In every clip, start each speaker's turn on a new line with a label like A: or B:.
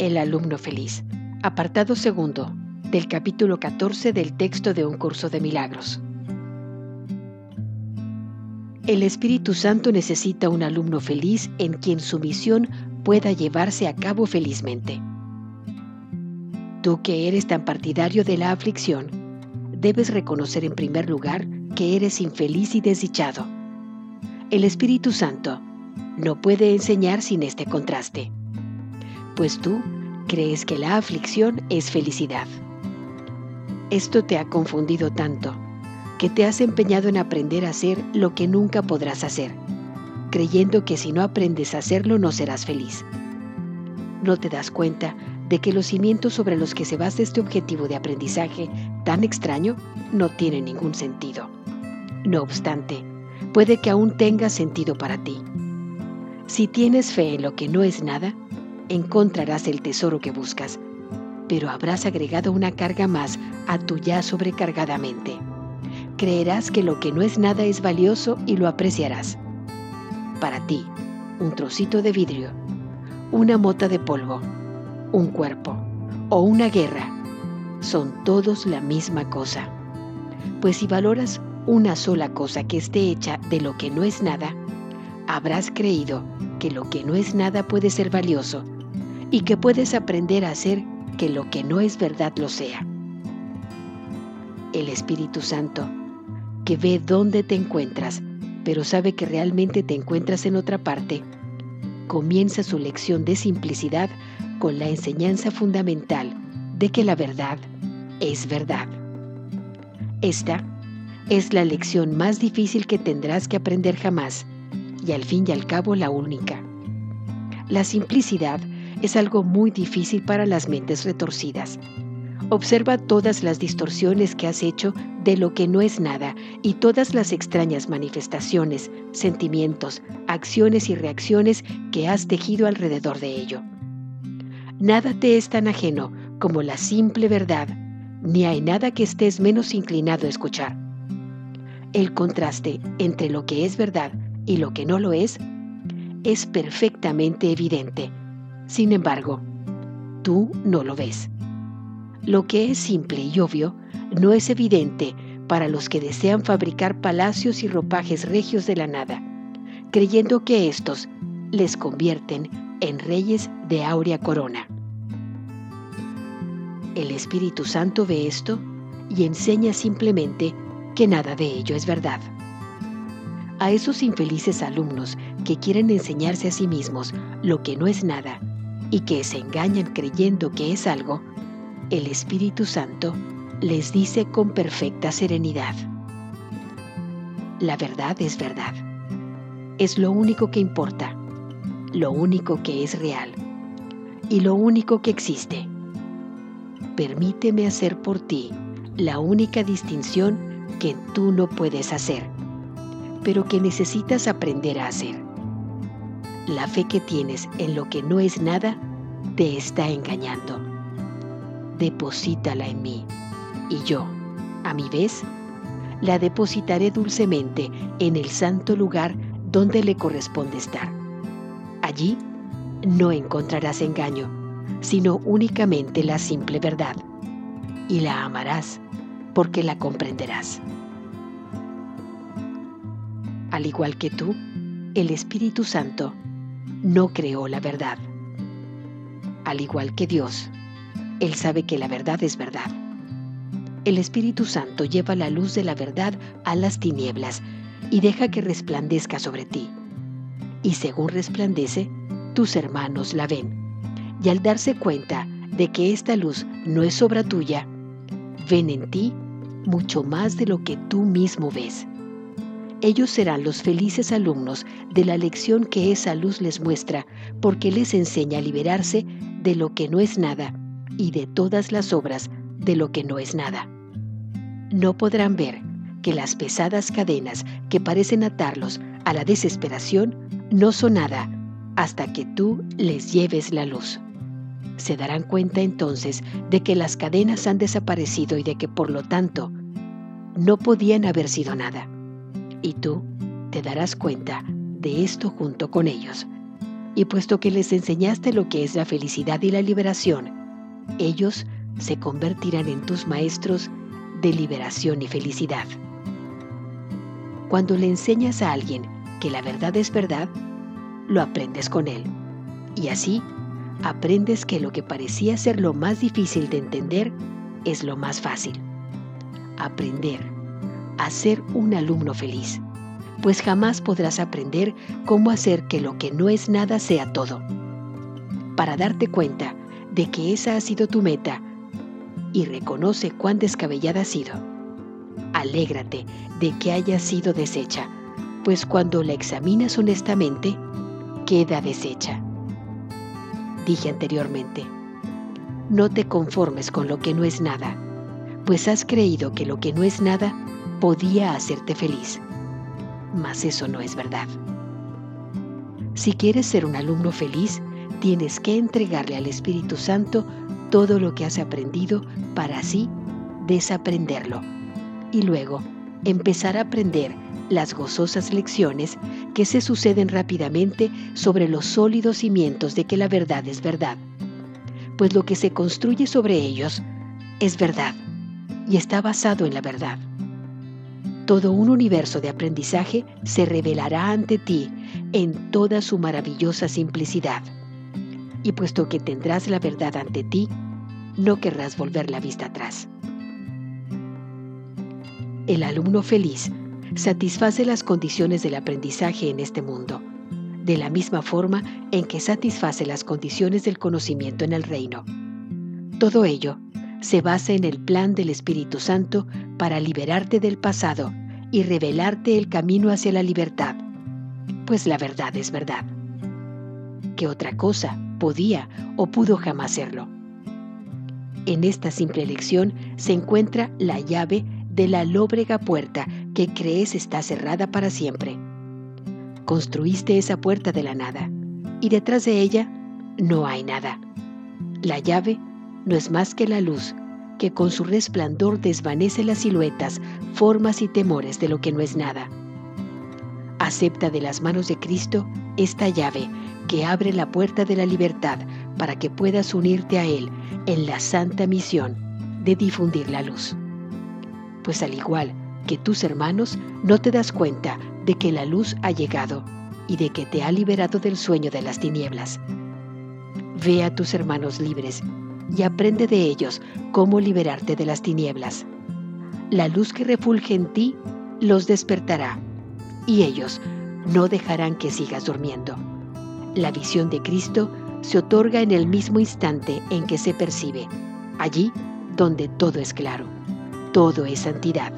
A: El alumno feliz. Apartado segundo del capítulo 14 del texto de un curso de milagros. El Espíritu Santo necesita un alumno feliz en quien su misión pueda llevarse a cabo felizmente. Tú que eres tan partidario de la aflicción, debes reconocer en primer lugar que eres infeliz y desdichado. El Espíritu Santo no puede enseñar sin este contraste pues tú crees que la aflicción es felicidad. Esto te ha confundido tanto que te has empeñado en aprender a hacer lo que nunca podrás hacer, creyendo que si no aprendes a hacerlo no serás feliz. No te das cuenta de que los cimientos sobre los que se basa este objetivo de aprendizaje tan extraño no tienen ningún sentido. No obstante, puede que aún tenga sentido para ti. Si tienes fe en lo que no es nada, encontrarás el tesoro que buscas, pero habrás agregado una carga más a tu ya sobrecargada mente. Creerás que lo que no es nada es valioso y lo apreciarás. Para ti, un trocito de vidrio, una mota de polvo, un cuerpo o una guerra son todos la misma cosa. Pues si valoras una sola cosa que esté hecha de lo que no es nada, habrás creído que lo que no es nada puede ser valioso y que puedes aprender a hacer que lo que no es verdad lo sea. El Espíritu Santo, que ve dónde te encuentras, pero sabe que realmente te encuentras en otra parte, comienza su lección de simplicidad con la enseñanza fundamental de que la verdad es verdad. Esta es la lección más difícil que tendrás que aprender jamás y al fin y al cabo la única. La simplicidad es algo muy difícil para las mentes retorcidas. Observa todas las distorsiones que has hecho de lo que no es nada y todas las extrañas manifestaciones, sentimientos, acciones y reacciones que has tejido alrededor de ello. Nada te es tan ajeno como la simple verdad, ni hay nada que estés menos inclinado a escuchar. El contraste entre lo que es verdad y lo que no lo es es perfectamente evidente sin embargo, tú no lo ves. Lo que es simple y obvio no es evidente para los que desean fabricar palacios y ropajes regios de la nada, creyendo que estos les convierten en reyes de áurea corona. El Espíritu Santo ve esto y enseña simplemente que nada de ello es verdad. A esos infelices alumnos que quieren enseñarse a sí mismos lo que no es nada, y que se engañan creyendo que es algo, el Espíritu Santo les dice con perfecta serenidad, la verdad es verdad. Es lo único que importa, lo único que es real y lo único que existe. Permíteme hacer por ti la única distinción que tú no puedes hacer, pero que necesitas aprender a hacer. La fe que tienes en lo que no es nada te está engañando. Deposítala en mí y yo, a mi vez, la depositaré dulcemente en el santo lugar donde le corresponde estar. Allí no encontrarás engaño, sino únicamente la simple verdad, y la amarás porque la comprenderás. Al igual que tú, el Espíritu Santo no creó la verdad. Al igual que Dios, Él sabe que la verdad es verdad. El Espíritu Santo lleva la luz de la verdad a las tinieblas y deja que resplandezca sobre ti. Y según resplandece, tus hermanos la ven. Y al darse cuenta de que esta luz no es obra tuya, ven en ti mucho más de lo que tú mismo ves. Ellos serán los felices alumnos de la lección que esa luz les muestra, porque les enseña a liberarse de lo que no es nada y de todas las obras de lo que no es nada. No podrán ver que las pesadas cadenas que parecen atarlos a la desesperación no son nada hasta que tú les lleves la luz. Se darán cuenta entonces de que las cadenas han desaparecido y de que por lo tanto no podían haber sido nada y tú te darás cuenta de esto junto con ellos. Y puesto que les enseñaste lo que es la felicidad y la liberación, ellos se convertirán en tus maestros de liberación y felicidad. Cuando le enseñas a alguien que la verdad es verdad, lo aprendes con él. Y así aprendes que lo que parecía ser lo más difícil de entender es lo más fácil. Aprender a ser un alumno feliz, pues jamás podrás aprender cómo hacer que lo que no es nada sea todo. Para darte cuenta de que esa ha sido tu meta y reconoce cuán descabellada ha sido. Alégrate de que haya sido deshecha, pues cuando la examinas honestamente, queda deshecha. Dije anteriormente, no te conformes con lo que no es nada, pues has creído que lo que no es nada podía hacerte feliz. Mas eso no es verdad. Si quieres ser un alumno feliz, tienes que entregarle al Espíritu Santo todo lo que has aprendido para así desaprenderlo y luego empezar a aprender las gozosas lecciones que se suceden rápidamente sobre los sólidos cimientos de que la verdad es verdad, pues lo que se construye sobre ellos es verdad y está basado en la verdad. Todo un universo de aprendizaje se revelará ante ti en toda su maravillosa simplicidad. Y puesto que tendrás la verdad ante ti, no querrás volver la vista atrás. El alumno feliz satisface las condiciones del aprendizaje en este mundo, de la misma forma en que satisface las condiciones del conocimiento en el reino. Todo ello se basa en el plan del Espíritu Santo para liberarte del pasado y revelarte el camino hacia la libertad, pues la verdad es verdad. ¿Qué otra cosa podía o pudo jamás serlo? En esta simple lección se encuentra la llave de la lóbrega puerta que crees está cerrada para siempre. Construiste esa puerta de la nada y detrás de ella no hay nada. La llave no es más que la luz que con su resplandor desvanece las siluetas, formas y temores de lo que no es nada. Acepta de las manos de Cristo esta llave que abre la puerta de la libertad para que puedas unirte a Él en la santa misión de difundir la luz. Pues al igual que tus hermanos, no te das cuenta de que la luz ha llegado y de que te ha liberado del sueño de las tinieblas. Ve a tus hermanos libres y aprende de ellos cómo liberarte de las tinieblas. La luz que refulge en ti los despertará y ellos no dejarán que sigas durmiendo. La visión de Cristo se otorga en el mismo instante en que se percibe, allí donde todo es claro, todo es santidad.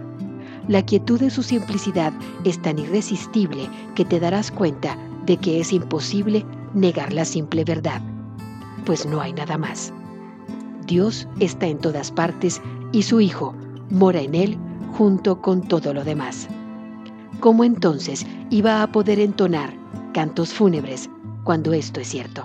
A: La quietud de su simplicidad es tan irresistible que te darás cuenta de que es imposible negar la simple verdad, pues no hay nada más. Dios está en todas partes y su Hijo mora en él junto con todo lo demás. ¿Cómo entonces iba a poder entonar cantos fúnebres cuando esto es cierto?